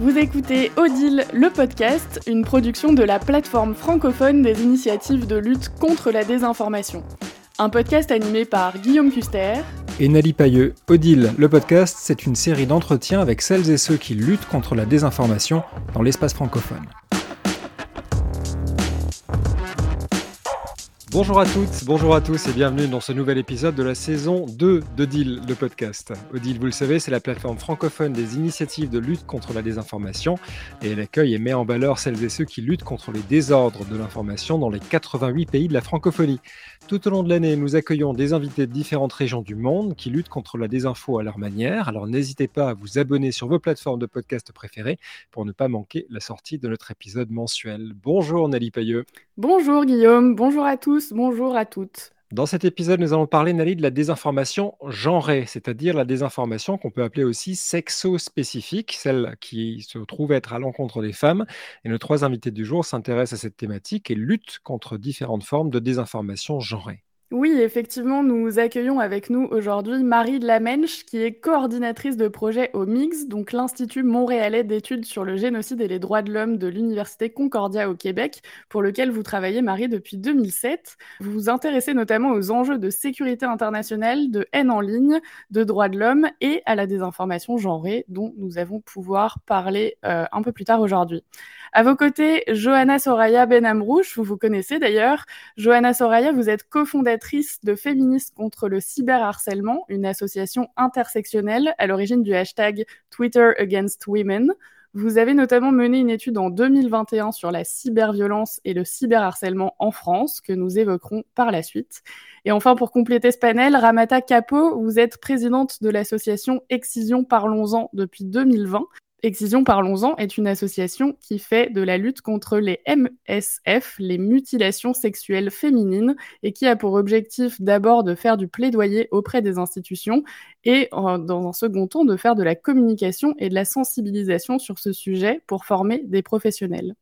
Vous écoutez Odile, le podcast, une production de la plateforme francophone des initiatives de lutte contre la désinformation. Un podcast animé par Guillaume Custer et Nali Pailleux. Odile, le podcast, c'est une série d'entretiens avec celles et ceux qui luttent contre la désinformation dans l'espace francophone. Bonjour à toutes, bonjour à tous et bienvenue dans ce nouvel épisode de la saison 2 d'Odile, le podcast. Odile, vous le savez, c'est la plateforme francophone des initiatives de lutte contre la désinformation et elle accueille et met en valeur celles et ceux qui luttent contre les désordres de l'information dans les 88 pays de la francophonie. Tout au long de l'année, nous accueillons des invités de différentes régions du monde qui luttent contre la désinfo à leur manière. Alors n'hésitez pas à vous abonner sur vos plateformes de podcast préférées pour ne pas manquer la sortie de notre épisode mensuel. Bonjour Nali Payeux. Bonjour Guillaume, bonjour à tous, bonjour à toutes. Dans cet épisode, nous allons parler, Nali, de la désinformation genrée, c'est-à-dire la désinformation qu'on peut appeler aussi sexo-spécifique, celle qui se trouve être à l'encontre des femmes. Et nos trois invités du jour s'intéressent à cette thématique et luttent contre différentes formes de désinformation genrée. Oui, effectivement, nous accueillons avec nous aujourd'hui Marie Lamenche, qui est coordinatrice de projet au MIX, donc l'Institut montréalais d'études sur le génocide et les droits de l'homme de l'Université Concordia au Québec, pour lequel vous travaillez, Marie, depuis 2007. Vous vous intéressez notamment aux enjeux de sécurité internationale, de haine en ligne, de droits de l'homme et à la désinformation genrée, dont nous allons pouvoir parler euh, un peu plus tard aujourd'hui. À vos côtés, Johanna Soraya Benamrouche, vous vous connaissez d'ailleurs. Johanna Soraya, vous êtes cofondatrice de Féministes contre le cyberharcèlement, une association intersectionnelle à l'origine du hashtag Twitter Against Women. Vous avez notamment mené une étude en 2021 sur la cyberviolence et le cyberharcèlement en France, que nous évoquerons par la suite. Et enfin, pour compléter ce panel, Ramata Capo, vous êtes présidente de l'association Excision Parlons-en depuis 2020. Excision Parlons-en est une association qui fait de la lutte contre les MSF, les mutilations sexuelles féminines, et qui a pour objectif d'abord de faire du plaidoyer auprès des institutions et dans un second temps de faire de la communication et de la sensibilisation sur ce sujet pour former des professionnels.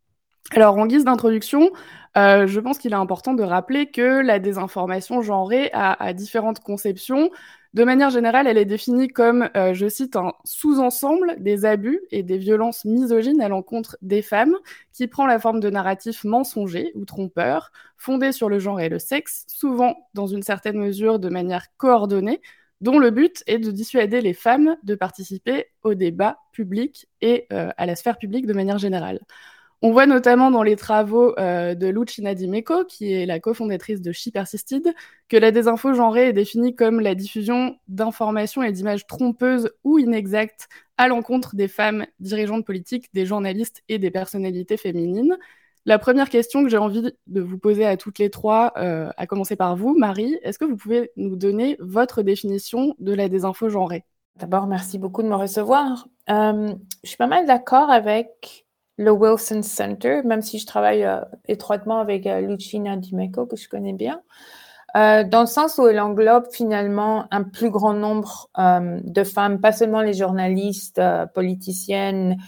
Alors, en guise d'introduction, euh, je pense qu'il est important de rappeler que la désinformation genrée a différentes conceptions. De manière générale, elle est définie comme, euh, je cite, un sous-ensemble des abus et des violences misogynes à l'encontre des femmes, qui prend la forme de narratifs mensongers ou trompeurs, fondés sur le genre et le sexe, souvent dans une certaine mesure de manière coordonnée, dont le but est de dissuader les femmes de participer au débat public et euh, à la sphère publique de manière générale. On voit notamment dans les travaux euh, de Lucina Dimeko, qui est la cofondatrice de She Persisted, que la désinfo genrée est définie comme la diffusion d'informations et d'images trompeuses ou inexactes à l'encontre des femmes dirigeantes politiques, des journalistes et des personnalités féminines. La première question que j'ai envie de vous poser à toutes les trois, euh, à commencer par vous, Marie, est-ce que vous pouvez nous donner votre définition de la désinfo genrée D'abord, merci beaucoup de me recevoir. Euh, je suis pas mal d'accord avec le Wilson Center, même si je travaille euh, étroitement avec euh, Lucina Dimeco, que je connais bien, euh, dans le sens où elle englobe finalement un plus grand nombre de femmes, pas seulement les journalistes, politiciennes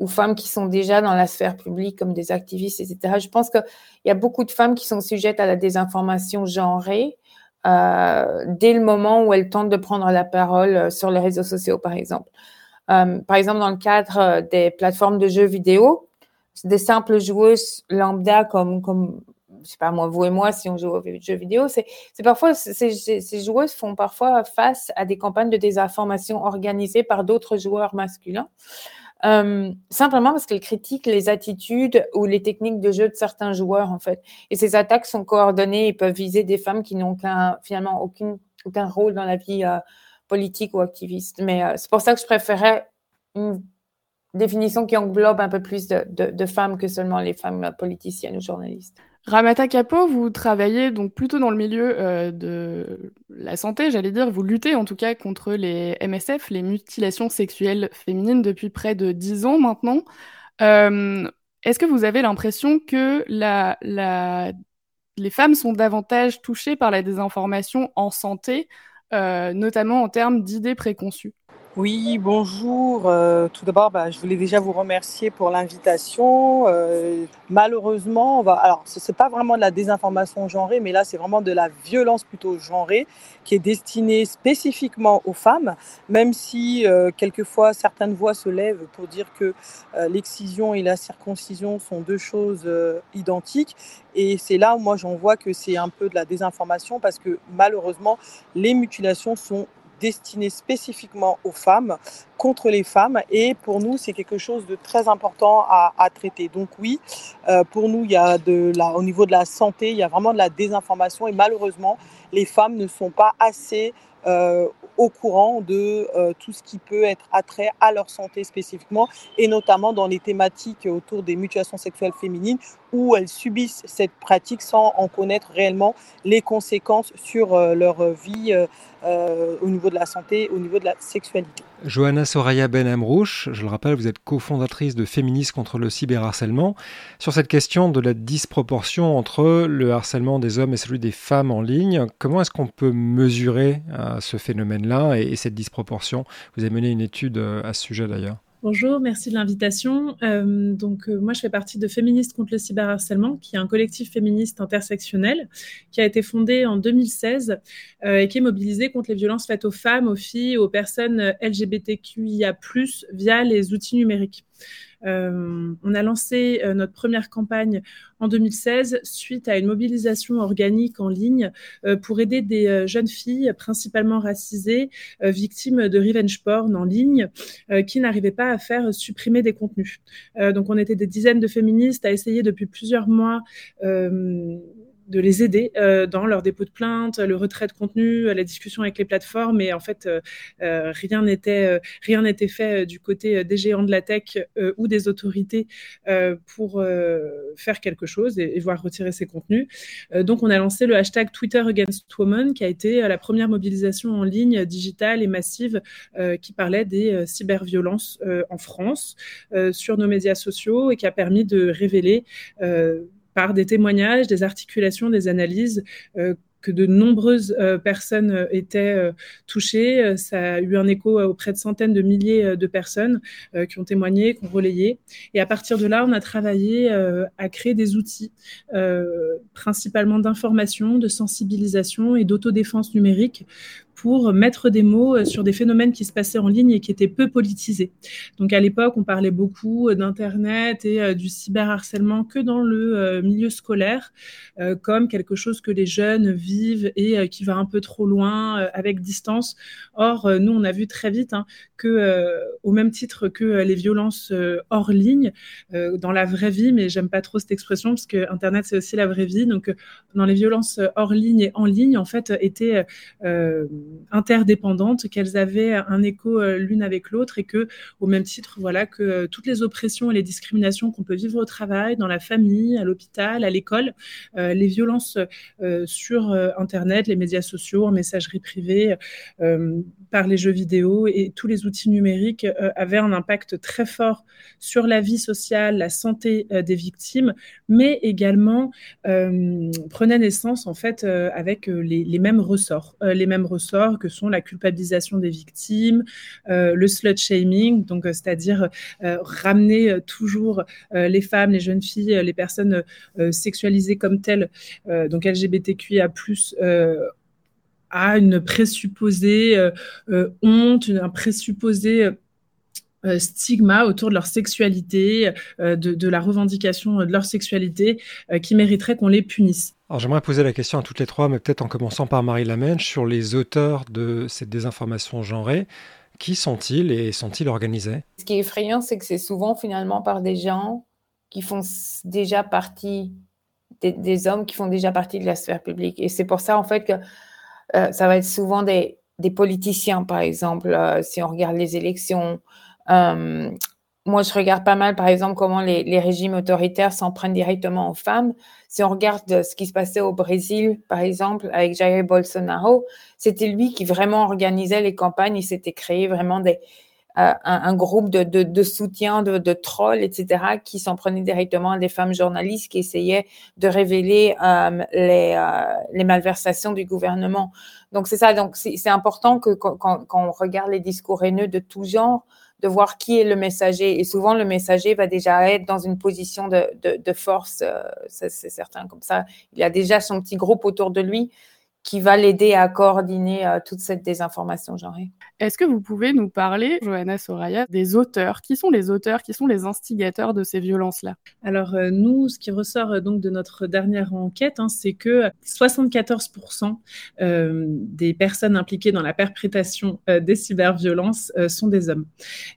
ou femmes qui sont déjà dans la sphère publique comme des activistes, etc. Je pense qu'il y a beaucoup de femmes qui sont sujettes à la désinformation genrée. dès le moment où elles tentent de prendre la parole sur les réseaux sociaux, par exemple. Euh, par exemple, dans le cadre euh, des plateformes de jeux vidéo, des simples joueuses lambda comme, comme je sais pas moi, vous et moi, si on joue aux jeux vidéo, c'est parfois, ces, joueuses font parfois face à des campagnes de désinformation organisées par d'autres joueurs masculins. Euh, simplement parce qu'elles critiquent les attitudes ou les techniques de jeu de certains joueurs, en fait. Et ces attaques sont coordonnées et peuvent viser des femmes qui n'ont finalement aucune, aucun rôle dans la vie politique ou activiste. Mais euh, c'est pour ça que je préférais une définition qui englobe un peu plus de, femmes que seulement les femmes politiciennes ou journalistes. Ramata Kapo, vous travaillez donc plutôt dans le milieu euh, de la santé, j'allais dire, vous luttez en tout cas contre les MSF, les mutilations sexuelles féminines depuis près de dix ans maintenant. Euh, est-ce que vous avez l'impression que les femmes sont davantage touchées par la désinformation en santé euh, notamment en termes d'idées préconçues Oui, bonjour. Euh, tout d'abord, bah, je voulais déjà vous remercier pour l'invitation. Euh, malheureusement, on va. Alors, ce n'est pas vraiment de la désinformation genrée, mais là, c'est vraiment de la violence plutôt genrée qui est destinée spécifiquement aux femmes, même si euh, quelquefois certaines voix se lèvent pour dire que l'excision et la circoncision sont deux choses identiques. Et c'est là où moi j'en vois que c'est un peu de la désinformation parce que malheureusement, les mutilations sont destiné spécifiquement aux femmes, contre les femmes. Et pour nous, c'est quelque chose de très important à, traiter. Donc oui, euh, pour nous, il y a de la, au niveau de la santé, il y a vraiment de la désinformation. Et malheureusement, les femmes ne sont pas assez euh, au courant de euh, tout ce qui peut être attrait à leur santé spécifiquement, et notamment dans les thématiques autour des mutilations sexuelles féminines, où elles subissent cette pratique sans en connaître réellement les conséquences sur leur vie euh, au niveau de la santé, au niveau de la sexualité. Johanna Soraya Ben Amrouche, je le rappelle, vous êtes cofondatrice de Féministes contre le cyberharcèlement. Sur cette question de la disproportion entre le harcèlement des hommes et celui des femmes en ligne, comment est-ce qu'on peut mesurer euh, ce phénomène-là et, cette disproportion? Vous avez mené une étude euh, à ce sujet d'ailleurs. Bonjour, merci de l'invitation. Euh, donc, euh, moi, je fais partie de Féministes contre le cyberharcèlement, qui est un collectif féministe intersectionnel qui a été fondé en 2016 euh, et qui est mobilisé contre les violences faites aux femmes, aux filles, aux personnes LGBTQIA+ via les outils numériques. Euh, on a lancé euh, notre première campagne en 2016 suite à une mobilisation organique en ligne euh, pour aider des jeunes filles, principalement racisées, victimes de revenge porn en ligne, qui n'arrivaient pas à faire supprimer des contenus. donc on était des dizaines de féministes à essayer depuis plusieurs mois de les aider euh, dans leur dépôt de plainte, le retrait de contenu, la discussion avec les plateformes. Et en fait, euh, euh, rien n'était rien n'était fait du côté des géants de la tech ou des autorités pour faire quelque chose et, voir retirer ces contenus. donc, on a lancé le hashtag Twitter Against Women, qui a été la première mobilisation en ligne digitale et massive qui parlait des cyberviolences en France sur nos médias sociaux et qui a permis de révéler par des témoignages, des articulations, des analyses euh, que de nombreuses euh, personnes euh, étaient touchées. Ça a eu un écho auprès de centaines de milliers de personnes qui ont témoigné, qui ont relayé. Et à partir de là, on a travaillé à créer des outils, principalement d'information, de sensibilisation et d'autodéfense numérique pour mettre des mots euh, sur des phénomènes qui se passaient en ligne et qui étaient peu politisés. Donc à l'époque, on parlait beaucoup euh, d'Internet et euh, du cyberharcèlement que dans le milieu scolaire, comme quelque chose que les jeunes vivent et qui va un peu trop loin avec distance. Or, nous, on a vu très vite hein, que, au même titre que les violences hors ligne, dans la vraie vie, mais j'aime pas trop cette expression parce que Internet, c'est aussi la vraie vie. Donc, dans les violences hors ligne et en ligne, en fait, étaient interdépendantes, qu'elles avaient un écho euh, l'une avec l'autre et que, au même titre, voilà, que euh, toutes les oppressions et les discriminations qu'on peut vivre au travail, dans la famille, à l'hôpital, à l'école, euh, les violences sur Internet, les médias sociaux, en messagerie privée, par les jeux vidéo et tous les outils numériques avaient un impact très fort sur la vie sociale, la santé des victimes, mais également prenaient naissance en fait avec les, mêmes ressorts, les mêmes ressorts que sont la culpabilisation des victimes, euh, le slut shaming, donc euh, c'est-à-dire euh, ramener toujours les femmes, les jeunes filles, les personnes sexualisées comme telles, donc LGBTQIA+, à une présupposée honte, un présupposé stigma autour de leur sexualité, de, la revendication de leur sexualité, qui mériterait qu'on les punisse. Alors j'aimerais poser la question à toutes les trois, mais peut-être en commençant par Marie Lamèche, sur les auteurs de cette désinformation genrée. Qui sont-ils et sont-ils organisés? Ce qui est effrayant, c'est que c'est souvent finalement par des gens qui font déjà partie, des, hommes qui font déjà partie de la sphère publique. Et c'est pour ça, en fait, que euh, ça va être souvent des, politiciens, par exemple, euh, si on regarde les élections. Euh, moi, je regarde pas mal, par exemple, comment les, régimes autoritaires s'en prennent directement aux femmes. Si on regarde ce qui se passait au Brésil, par exemple, avec Jair Bolsonaro, c'était lui qui vraiment organisait les campagnes. Il s'était créé vraiment des, un, groupe de, de, soutien, de, de, trolls, etc., qui s'en prenaient directement à des femmes journalistes qui essayaient de révéler les, les malversations du gouvernement. Donc c'est ça. Donc c'est important que quand, quand, on regarde les discours haineux de tout genre, de voir qui est le messager. Et souvent, le messager va déjà être dans une position de, de, force, euh, c'est certain. Comme ça, il a déjà son petit groupe autour de lui qui va l'aider à coordonner euh, toute cette désinformation genrée. Est-ce que vous pouvez nous parler, Johanna Soraya, des auteurs? Qui sont les auteurs? Qui sont les instigateurs de ces violences-là? Alors euh, nous, ce qui ressort euh, donc de notre dernière enquête, hein, c'est que 74% des personnes impliquées dans la perpétration des cyberviolences sont des hommes.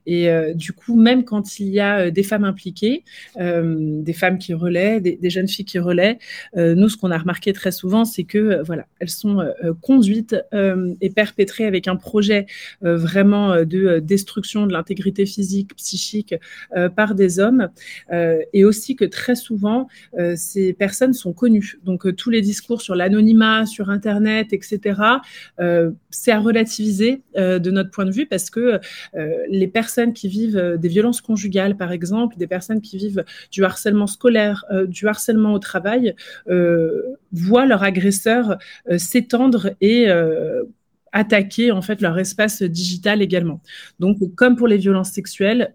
Et du coup, même quand il y a des femmes impliquées, des femmes qui relaient, des, des, jeunes filles qui relaient, nous, ce qu'on a remarqué très souvent, c'est que voilà, elles euh, euh, conduites euh, et perpétrées avec un projet vraiment de destruction de l'intégrité physique, psychique par des hommes, et aussi que très souvent ces personnes sont connues. Donc tous les discours sur l'anonymat, sur Internet, etc., c'est à relativiser de notre point de vue parce que les personnes qui vivent des violences conjugales, par exemple, des personnes qui vivent du harcèlement scolaire, du harcèlement au travail, voient leur agresseur s'étendre et euh, attaquer en fait leur espace digital également. Donc, comme pour les violences sexuelles,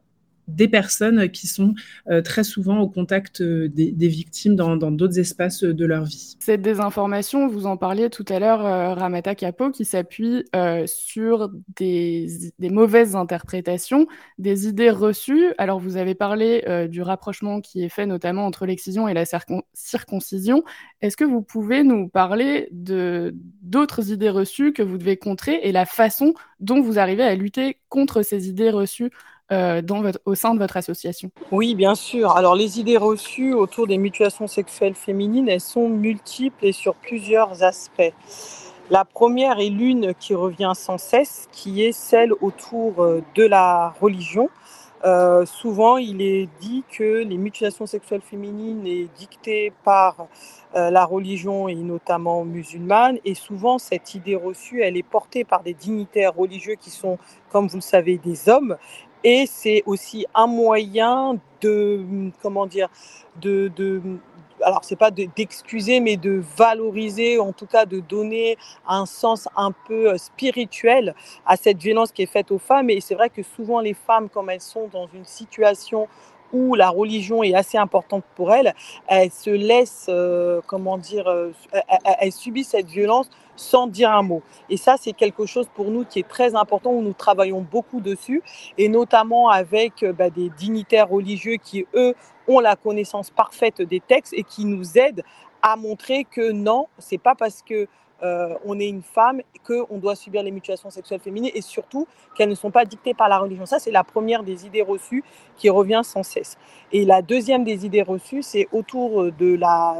des personnes qui sont euh, très souvent au contact euh, des, victimes dans d'autres espaces de leur vie. Cette désinformation, vous en parliez tout à l'heure, Ramata Kapo, qui s'appuie sur des, des, mauvaises interprétations, des idées reçues. Alors vous avez parlé du rapprochement qui est fait notamment entre l'excision et la circoncision. Est-ce que vous pouvez nous parler de d'autres idées reçues que vous devez contrer et la façon dont vous arrivez à lutter contre ces idées reçues? Euh, au sein de votre association Oui, bien sûr. Alors les idées reçues autour des mutations sexuelles féminines, elles sont multiples et sur plusieurs aspects. La première est l'une qui revient sans cesse, qui est celle autour euh, de la religion. Euh, souvent, il est dit que les mutilations sexuelles féminines est dictées par la religion et notamment musulmane. Et souvent, cette idée reçue, elle est portée par des dignitaires religieux qui sont, comme vous le savez, des hommes et c'est aussi un moyen de, comment dire, de, de alors c'est pas d'excuser, mais de valoriser, en tout cas de donner un sens un peu euh, spirituel à cette violence qui est faite aux femmes. Et c'est vrai que souvent les femmes, comme elles sont dans une situation où la religion est assez importante pour elles, elles se laissent, euh, comment dire, euh, elles, subissent cette violence sans dire un mot. Et ça, c'est quelque chose pour nous qui est très important, où nous travaillons beaucoup dessus, et notamment avec euh, bah, des dignitaires religieux qui, eux, ont la connaissance parfaite des textes et qui nous aident à montrer que non, c'est pas parce que euh, on est une femme qu'on doit subir les mutilations sexuelles féminines et surtout qu'elles ne sont pas dictées par la religion. Ça, c'est la première des idées reçues qui revient sans cesse. Et la deuxième des idées reçues, c'est autour de la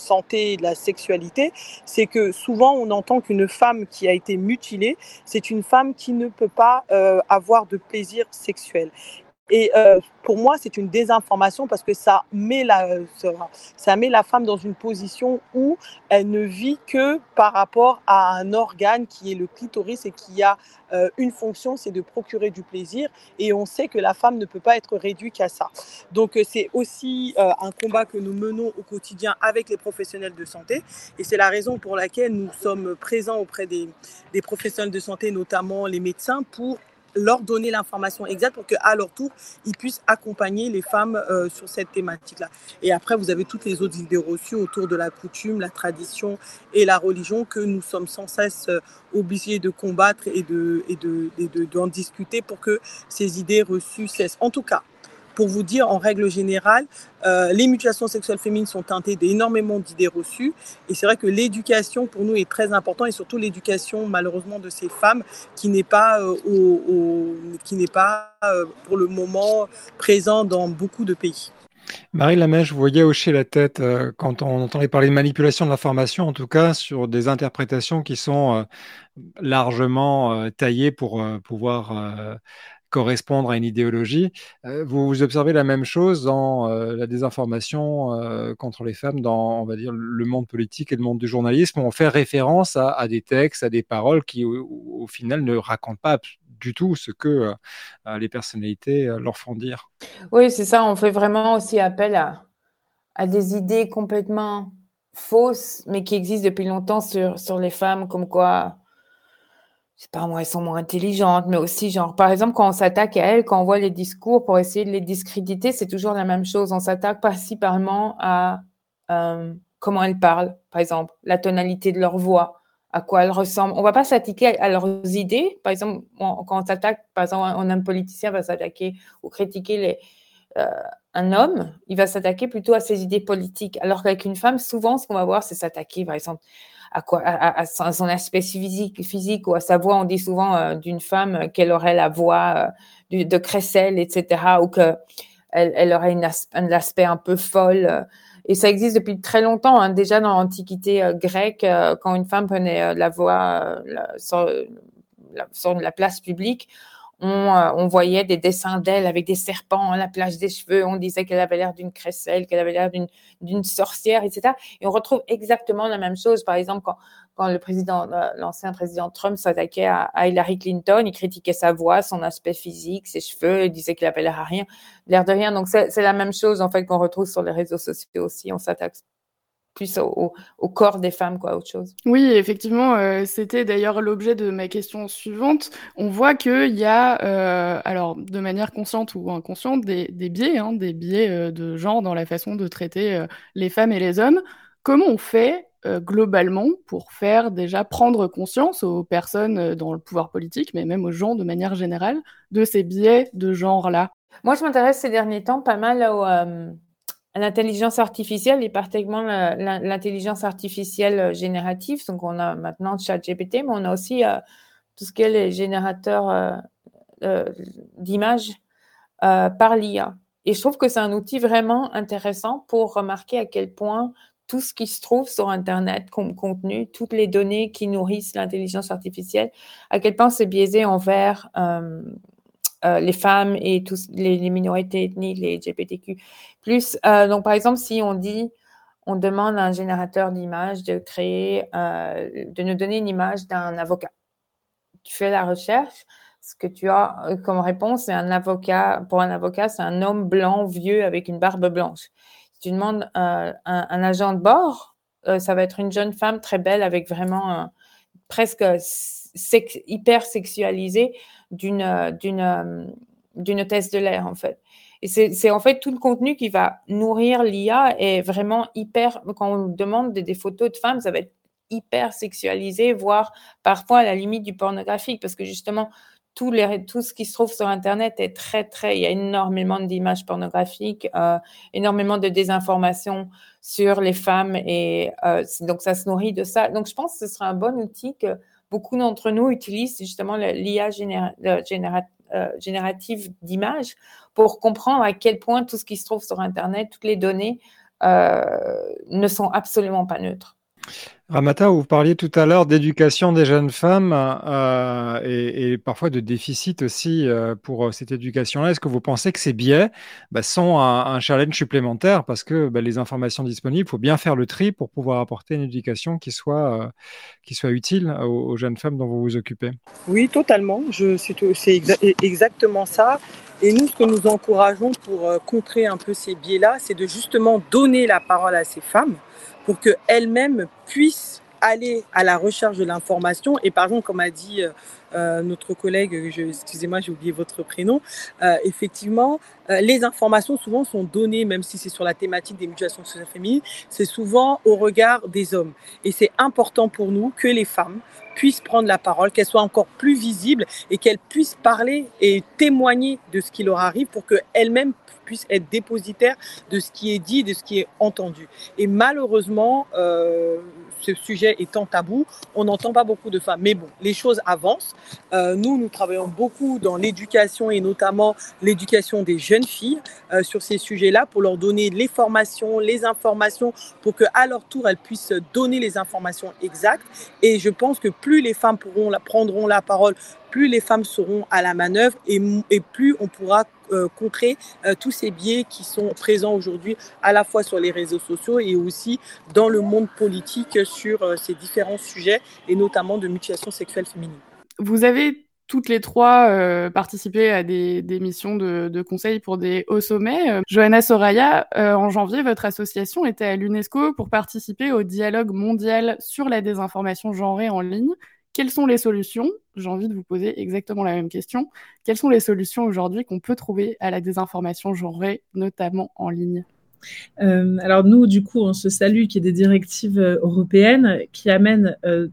santé et de la sexualité, c'est que souvent on entend qu'une femme qui a été mutilée, c'est une femme qui ne peut pas euh, avoir de plaisir sexuel. Et euh, pour moi, c'est une désinformation parce que ça met, la, ça met la femme dans une position où elle ne vit que par rapport à un organe qui est le clitoris et qui a euh, une fonction, c'est de procurer du plaisir. Et on sait que la femme ne peut pas être réduite qu'à ça. Donc euh, c'est aussi euh, un combat que nous menons au quotidien avec les professionnels de santé. Et c'est la raison pour laquelle nous sommes présents auprès des, des professionnels de santé, notamment les médecins, pour leur donner l'information exacte pour qu'à leur tour, ils puissent accompagner les femmes euh, sur cette thématique-là. Et après, vous avez toutes les autres idées reçues autour de la coutume, la tradition et la religion que nous sommes sans cesse euh, obligés de combattre et de, et de, et de, d'en discuter pour que ces idées reçues cessent. En tout cas, pour vous dire, en règle générale, euh, les mutilations sexuelles féminines sont teintées d'énormément d'idées reçues. Et c'est vrai que l'éducation, pour nous, est très importante, et surtout l'éducation, malheureusement, de ces femmes qui n'est pas, euh, qui n'est pas euh, pour le moment présent dans beaucoup de pays. Marie Lamèche, vous voyez hocher la tête quand on entendait parler de manipulation de l'information, en tout cas sur des interprétations qui sont largement taillées pour pouvoir correspondre à une idéologie. Euh, vous, observez la même chose dans euh, la désinformation euh, contre les femmes dans, on va dire, le monde politique et le monde du journalisme, on fait référence à, des textes, à des paroles qui, au, final, ne racontent pas du tout ce que les personnalités leur font dire. Oui, c'est ça. On fait vraiment aussi appel à, à des idées complètement fausses, mais qui existent depuis longtemps sur, sur les femmes, comme quoi je sais pas moi, elles sont moins intelligentes, mais aussi, genre, par exemple, quand on s'attaque à elles, quand on voit les discours pour essayer de les discréditer, c'est toujours la même chose. On s'attaque principalement à euh, comment elles parlent, par exemple, la tonalité de leur voix, à quoi elles ressemblent. On va pas s'attaquer à leurs idées. Par exemple, quand on s'attaque, par exemple, un homme politicien va s'attaquer ou critiquer les, euh, un homme, il va s'attaquer plutôt à ses idées politiques. Alors qu'avec une femme, souvent, ce qu'on va voir, c'est s'attaquer, par exemple, à, quoi, à, son aspect physique, physique ou à sa voix. On dit souvent euh, d'une femme qu'elle aurait la voix euh, de, Cressel, etc., ou qu'elle elle aurait une un aspect un peu folle. Et ça existe depuis très longtemps. Hein. Déjà dans l'Antiquité euh, grecque, quand une femme prenait la voix sur, la place publique, euh, on, voyait des dessins d'elle avec des serpents à la plage des cheveux. On disait qu'elle avait l'air d'une crécelle, qu'elle avait l'air d'une sorcière, etc. Et on retrouve exactement la même chose. Par exemple, quand, le président, euh, l'ancien président Trump s'attaquait à, Hillary Clinton, il critiquait sa voix, son aspect physique, ses cheveux, il disait qu'il avait l'air à rien, l'air de rien. Donc c'est la même chose en fait qu'on retrouve sur les réseaux sociaux aussi. On s'attaque plus au, corps des femmes, quoi, autre chose. Oui, effectivement, euh, c'était d'ailleurs l'objet de ma question suivante. On voit qu'il y a, euh, alors de manière consciente ou inconsciente, des, biais, hein, des biais euh, de genre dans la façon de traiter les femmes et les hommes. Comment on fait globalement pour faire déjà prendre conscience aux personnes dans le pouvoir politique, mais même aux gens de manière générale, de ces biais de genre-là? Moi, je m'intéresse ces derniers temps pas mal au l'intelligence artificielle et particulièrement l'intelligence artificielle euh, générative. Donc, on a maintenant ChatGPT, mais on a aussi euh, tout ce qui est les générateurs euh, d'images par l'IA. Et je trouve que c'est un outil vraiment intéressant pour remarquer à quel point tout ce qui se trouve sur Internet comme contenu, toutes les données qui nourrissent l'intelligence artificielle, à quel point c'est biaisé envers euh, les femmes et tous les, minorités ethniques, les LGBTQ+. Euh, donc, par exemple, si on dit, on demande à un générateur d'images de créer, euh, de nous donner une image d'un avocat. Tu fais la recherche, ce que tu as comme réponse, c'est un avocat. Pour un avocat, c'est un homme blanc, vieux, avec une barbe blanche. Si tu demandes un, agent de bord, ça va être une jeune femme très belle avec vraiment presque hyper sexualisée d'une euh, d'une euh, d'une de l'air en fait. Et c'est en fait tout le contenu qui va nourrir l'IA est vraiment hyper. Quand on demande des, photos de femmes, ça va être hyper sexualisé, voire parfois à la limite du pornographique, parce que justement tout, les, tout ce qui se trouve sur Internet est très très. Il y a énormément d'images pornographiques, euh, énormément de désinformation sur les femmes, et donc ça se nourrit de ça. Donc je pense que ce sera un bon outil que beaucoup d'entre nous utilisent justement l'IA euh, générative d'images pour comprendre à quel point tout ce qui se trouve sur Internet, toutes les données, euh, ne sont absolument pas neutres. Ramata, vous parliez tout à l'heure d'éducation des jeunes femmes euh, et, parfois de déficit aussi euh, pour euh, cette éducation-là. Est-ce que vous pensez que ces biais bah, sont un, challenge supplémentaire parce que bah, les informations disponibles, il faut bien faire le tri pour pouvoir apporter une éducation qui soit, qui soit utile aux, jeunes femmes dont vous vous occupez? Oui, totalement. C'est exactement ça. Et nous, ce que nous encourageons pour contrer un peu ces biais-là, c'est de justement donner la parole à ces femmes pour qu'elles-mêmes puissent aller à la recherche de l'information. Et par exemple, comme a dit euh, euh, notre collègue, excusez-moi, j'ai oublié votre prénom, euh, effectivement, les informations souvent sont données, même si c'est sur la thématique des mutations sociales féminines, c'est souvent au regard des hommes. Et c'est important pour nous que les femmes puissent prendre la parole, qu'elles soient encore plus visibles et qu'elles puissent parler et témoigner de ce qui leur arrive pour qu'elles-mêmes puissent être dépositaires de ce qui est dit, de ce qui est entendu. Et malheureusement, euh, ce sujet étant tabou, on n'entend pas beaucoup de femmes. Mais bon, les choses avancent. Euh, nous, nous travaillons beaucoup dans l'éducation et notamment l'éducation des jeunes filles euh, sur ces sujets-là pour leur donner les formations, les informations pour qu'à leur tour, elles puissent donner les informations exactes. Et je pense que plus les femmes pourront prendront la parole, plus les femmes seront à la manœuvre et, et plus on pourra contrer euh, tous ces biais qui sont présents aujourd'hui à la fois sur les réseaux sociaux et aussi dans le monde politique sur euh, ces différents sujets et notamment de mutilation sexuelle féminine. Vous avez toutes les trois euh, participé à des, missions de, conseil pour des hauts sommets. Euh, Johanna Soraya, euh, en janvier, votre association était à l'UNESCO pour participer au dialogue mondial sur la désinformation genrée en ligne. Quelles sont les solutions? J'ai envie de vous poser exactement la même question. Quelles sont les solutions aujourd'hui qu'on peut trouver à la désinformation? Genrée, notamment en ligne. Euh, alors nous, du coup, on se salue qu'il y ait des directives européennes qui amènent euh,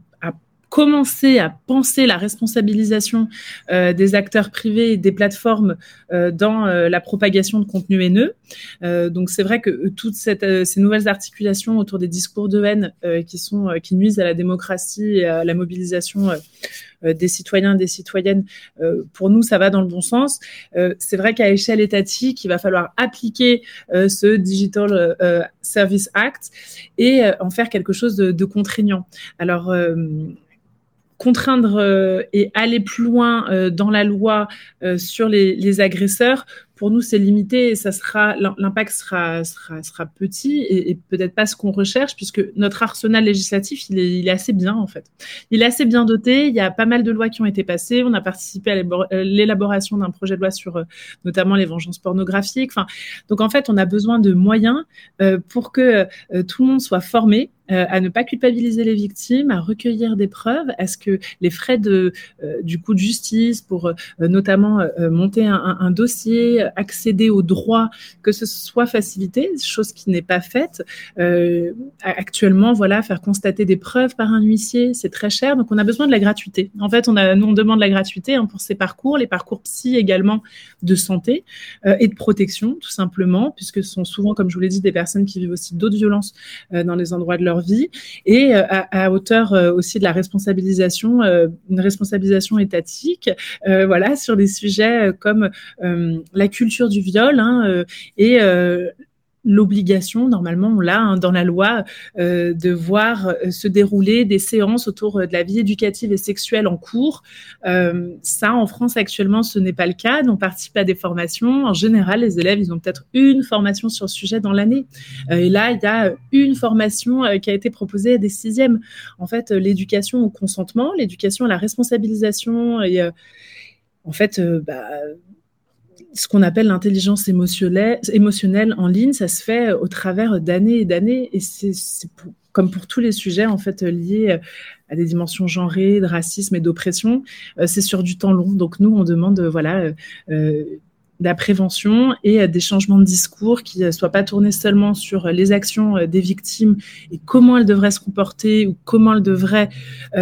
commencer à penser la responsabilisation euh, des acteurs privés et des plateformes euh, dans euh, la propagation de contenus haineux. Euh, donc c'est vrai que toutes cette, ces nouvelles articulations autour des discours de haine qui sont qui nuisent à la démocratie et à la mobilisation des citoyens, des citoyennes, pour nous, ça va dans le bon sens. c'est vrai qu'à échelle étatique, il va falloir appliquer ce Digital Service Act et en faire quelque chose de, de contraignant. Alors, contraindre euh, et aller plus loin euh, dans la loi euh, sur les, les, agresseurs pour nous, c'est limité et ça sera l'impact sera, sera, sera petit et, peut-être pas ce qu'on recherche puisque notre arsenal législatif, il est, assez bien en fait. Il est assez bien doté. Il y a pas mal de lois qui ont été passées. On a participé à euh, l'élaboration d'un projet de loi sur euh, notamment les vengeances pornographiques. Enfin, donc en fait, on a besoin de moyens euh, pour que tout le monde soit formé à ne pas culpabiliser les victimes, à recueillir des preuves, à ce que les frais de, du coup de justice pour notamment monter un, dossier, accéder aux droits, que ce soit facilité, chose qui n'est pas faite. Euh, actuellement, voilà, faire constater des preuves par un huissier, c'est très cher, donc on a besoin de la gratuité. En fait, on a, nous, on demande la gratuité hein, pour ces parcours, les parcours psy également de santé euh, et de protection, tout simplement, puisque ce sont souvent, comme je vous l'ai dit, des personnes qui vivent aussi d'autres violences euh, dans les endroits de leur vie, et à, à, hauteur aussi de la responsabilisation, une responsabilisation étatique, voilà, sur des sujets comme la culture du viol hein, euh, et euh, l'obligation, normalement on l'a hein, dans la loi, euh, de voir se dérouler des séances autour de la vie éducative et sexuelle en cours. Ça, en France actuellement, ce n'est pas le cas. On participe à des formations. En général, les élèves, ils ont peut-être une formation sur le sujet dans l'année. Et là, il y a une formation qui a été proposée à des sixièmes. En fait, l'éducation au consentement, l'éducation à la responsabilisation et en fait, bah, ce qu'on appelle l'intelligence émotionnelle, en ligne, ça se fait au travers d'années et d'années, et c'est comme pour tous les sujets en fait liés à des dimensions genrées, de racisme et d'oppression, euh, c'est sur du temps long. Donc nous, on demande voilà euh, euh, la prévention et des changements de discours qui ne soient pas tournés seulement sur les actions des victimes et comment elles devraient se comporter ou comment elles devraient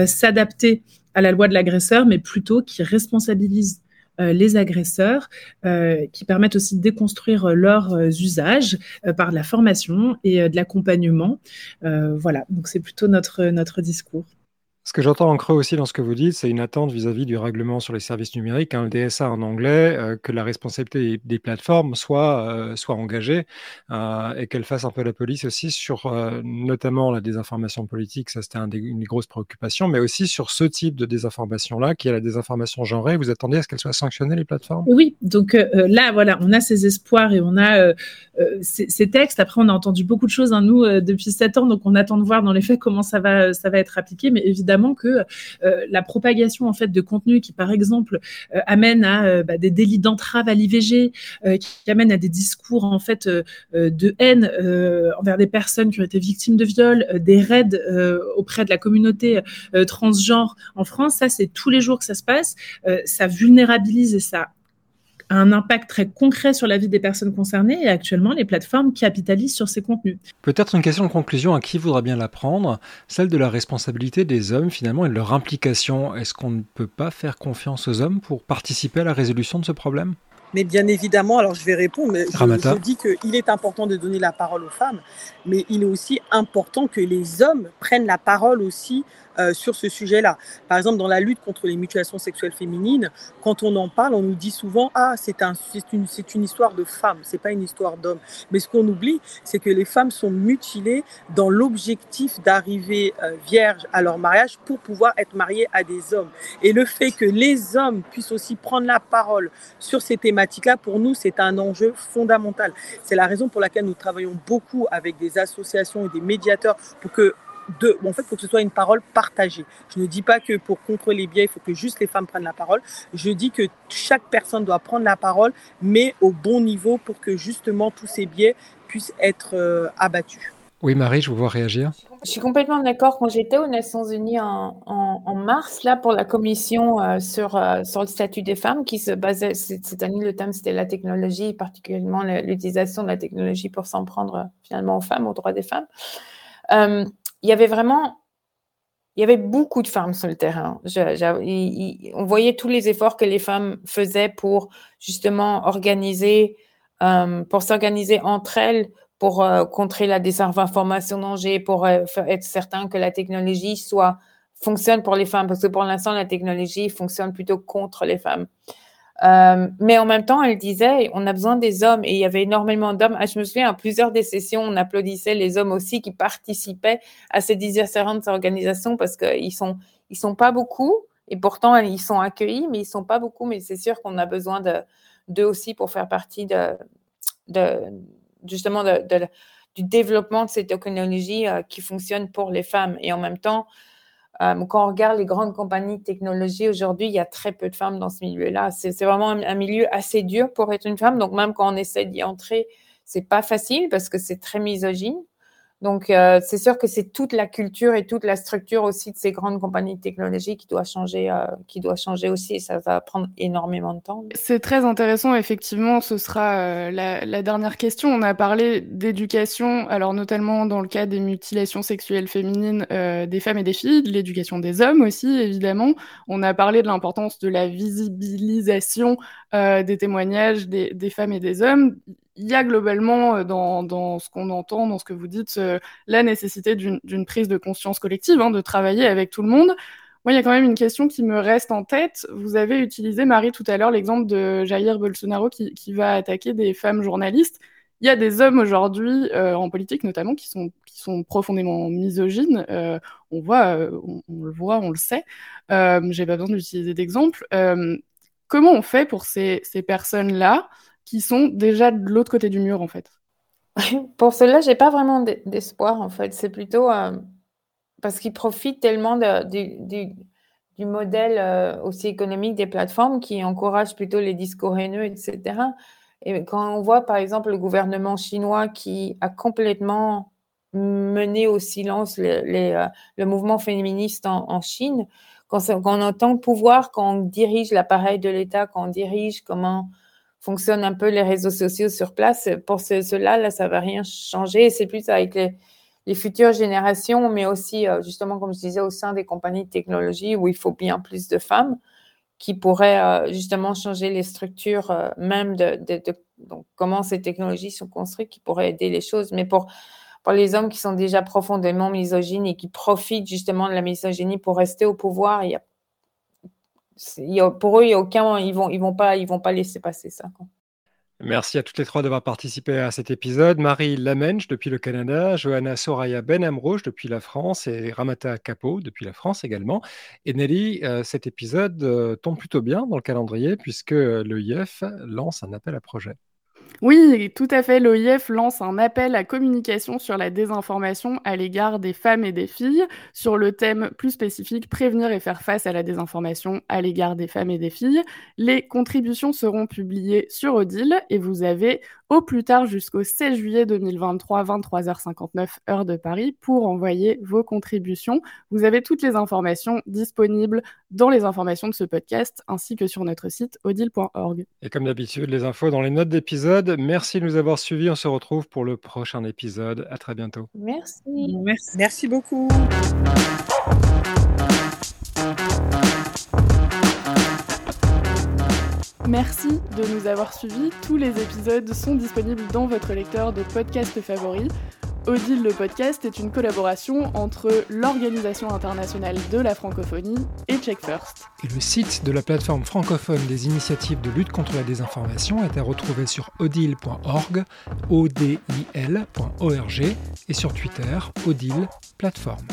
s'adapter à la loi de l'agresseur, mais plutôt qui responsabilisent euh, les agresseurs, euh, qui permettent aussi de déconstruire leurs euh, usages par de la formation et de l'accompagnement. voilà, donc c'est plutôt notre, notre discours. Ce que j'entends en creux aussi dans ce que vous dites, c'est une attente vis-à-vis du règlement sur les services numériques, hein, le DSA en anglais, euh, que la responsabilité des, plateformes soit, euh, soit engagée euh, et qu'elle fasse un peu la police aussi sur notamment la désinformation politique, ça c'était un une des grosses préoccupations, mais aussi sur ce type de désinformation-là, qui est la désinformation genrée. Vous attendez à ce qu'elle soit sanctionnée, les plateformes? Oui, donc là, voilà, on a ces espoirs et on a ces, ces, textes. Après, on a entendu beaucoup de choses, hein, nous, depuis sept ans, donc on attend de voir dans les faits comment ça va, ça va être appliqué, mais évidemment, que euh, la propagation en fait de contenu qui, par exemple, euh, amène à euh, bah, des délits d'entrave à l'IVG, qui amène à des discours en fait de haine envers des personnes qui ont été victimes de viol, des raids auprès de la communauté transgenre en France, ça c'est tous les jours que ça se passe, ça vulnérabilise et ça un impact très concret sur la vie des personnes concernées et actuellement les plateformes capitalisent sur ces contenus. Peut-être une question de conclusion à qui voudra bien la prendre, celle de la responsabilité des hommes finalement et de leur implication. Est-ce qu'on ne peut pas faire confiance aux hommes pour participer à la résolution de ce problème? Mais bien évidemment, alors je vais répondre, mais je, je dis qu'il est important de donner la parole aux femmes, mais il est aussi important que les hommes prennent la parole aussi euh, sur ce sujet-là. Par exemple, dans la lutte contre les mutilations sexuelles féminines, quand on en parle, on nous dit souvent ah c'est un une une histoire de femmes, c'est pas une histoire d'hommes. Mais ce qu'on oublie, c'est que les femmes sont mutilées dans l'objectif d'arriver euh, vierges à leur mariage pour pouvoir être mariées à des hommes. Et le fait que les hommes puissent aussi prendre la parole sur ces thématiques-là, pour nous, c'est un enjeu fondamental. C'est la raison pour laquelle nous travaillons beaucoup avec des associations et des médiateurs pour que de, en fait, il faut que ce soit une parole partagée. Je ne dis pas que pour contrôler les biais, il faut que juste les femmes prennent la parole. Je dis que chaque personne doit prendre la parole, mais au bon niveau pour que justement tous ces biais puissent être euh, abattus. Oui, Marie, je vous vois réagir. Je suis complètement d'accord. Quand j'étais aux Nations Unies en, mars, là, pour la commission euh, sur, euh, sur le statut des femmes, qui se basait, cette année, le thème, c'était la technologie, particulièrement l'utilisation de la technologie pour s'en prendre finalement aux femmes, aux droits des femmes. Euh, il y avait vraiment, il y avait beaucoup de femmes sur le terrain. on voyait tous les efforts que les femmes faisaient pour justement organiser, pour s'organiser entre elles pour euh, contrer la désinformation danger, pour euh, être certain que la technologie soit fonctionne pour les femmes, parce que pour l'instant, la technologie fonctionne plutôt contre les femmes. Euh, mais en même temps, elle disait, on a besoin des hommes, et il y avait énormément d'hommes. Ah, je me souviens, à plusieurs des sessions, on applaudissait les hommes aussi qui participaient à ces différentes organisations, parce qu'ils sont, ils sont pas beaucoup, et pourtant, ils sont accueillis, mais ils sont pas beaucoup, mais c'est sûr qu'on a besoin d'eux aussi pour faire partie de, de justement de, du développement de ces technologies euh, qui fonctionnent pour les femmes. Et en même temps, euh, quand on regarde les grandes compagnies de technologie aujourd'hui, il y a très peu de femmes dans ce milieu-là. C'est vraiment un, milieu assez dur pour être une femme. Donc même quand on essaie d'y entrer, c'est pas facile parce que c'est très misogyne. Donc, euh, c'est sûr que c'est toute la culture et toute la structure aussi de ces grandes compagnies de technologie qui doit changer, euh, qui doit changer aussi. Et ça va prendre énormément de temps. C'est très intéressant. Effectivement, ce sera euh, la, la, dernière question. On a parlé d'éducation, alors notamment dans le cas des mutilations sexuelles féminines des femmes et des filles, de l'éducation des hommes aussi, évidemment. On a parlé de l'importance de la visibilisation des témoignages des, des femmes et des hommes il y a globalement euh, dans, ce qu'on entend, dans ce que vous dites, euh, la nécessité d'une prise de conscience collective, hein, de travailler avec tout le monde. Moi, il y a quand même une question qui me reste en tête. Vous avez utilisé, Marie, tout à l'heure, l'exemple de Jair Bolsonaro qui, va attaquer des femmes journalistes. Il y a des hommes aujourd'hui, euh, en politique notamment, qui sont, qui sont profondément misogynes. on, voit, on, le voit, on le sait. J'ai pas besoin d'utiliser d'exemple. comment on fait pour ces, ces personnes-là qui sont déjà de l'autre côté du mur, en fait. Pour cela, j'ai pas vraiment d'espoir, en fait. C'est plutôt euh, parce qu'ils profitent tellement du, modèle euh, aussi économique des plateformes qui encouragent plutôt les discours haineux, etc. Et quand on voit, par exemple, le gouvernement chinois qui a complètement mené au silence euh, le mouvement féministe en, Chine, quand, on entend le pouvoir, quand on dirige l'appareil de l'État, quand on dirige comment fonctionnent un peu les réseaux sociaux sur place. Pour cela, là, ça va rien changer. C'est plus avec les, futures générations, mais aussi, euh, justement, comme je disais, au sein des compagnies de technologie où il faut bien plus de femmes qui pourraient euh, justement changer les structures euh, même de, comment ces technologies sont construites, qui pourraient aider les choses. Mais pour, pour les hommes qui sont déjà profondément misogynes et qui profitent justement de la misogynie pour rester au pouvoir, il pour eux, il y a aucun, ils vont, ils vont pas, ils vont pas laisser passer ça. Merci à toutes les trois d'avoir participé à cet épisode. Marie Lamenche depuis le Canada, Johanna Soraya Benamrouche depuis la France et Ramata Capo depuis la France également. Et Nelly, euh, cet épisode euh, tombe plutôt bien dans le calendrier puisque l'EIF lance un appel à projet. Oui, tout à fait. L'OIF lance un appel à communication sur la désinformation à l'égard des femmes et des filles, sur le thème plus spécifique prévenir et faire face à la désinformation à l'égard des femmes et des filles. Les contributions seront publiées sur Odile et vous avez au plus tard jusqu'au 16 juillet 2023, 23h59 heure de Paris, pour envoyer vos contributions. Vous avez toutes les informations disponibles dans les informations de ce podcast ainsi que sur notre site odile.org. Et comme d'habitude, les infos dans les notes d'épisode. Merci de nous avoir suivis. On se retrouve pour le prochain épisode. À très bientôt. Merci. Merci, Merci beaucoup. Merci de nous avoir suivis. Tous les épisodes sont disponibles dans votre lecteur de podcast favori. Odile le podcast est une collaboration entre l'Organisation internationale de la francophonie et Check First. Le site de la plateforme francophone des initiatives de lutte contre la désinformation est à retrouver sur odile.org, odil.org et sur Twitter, odile plateforme.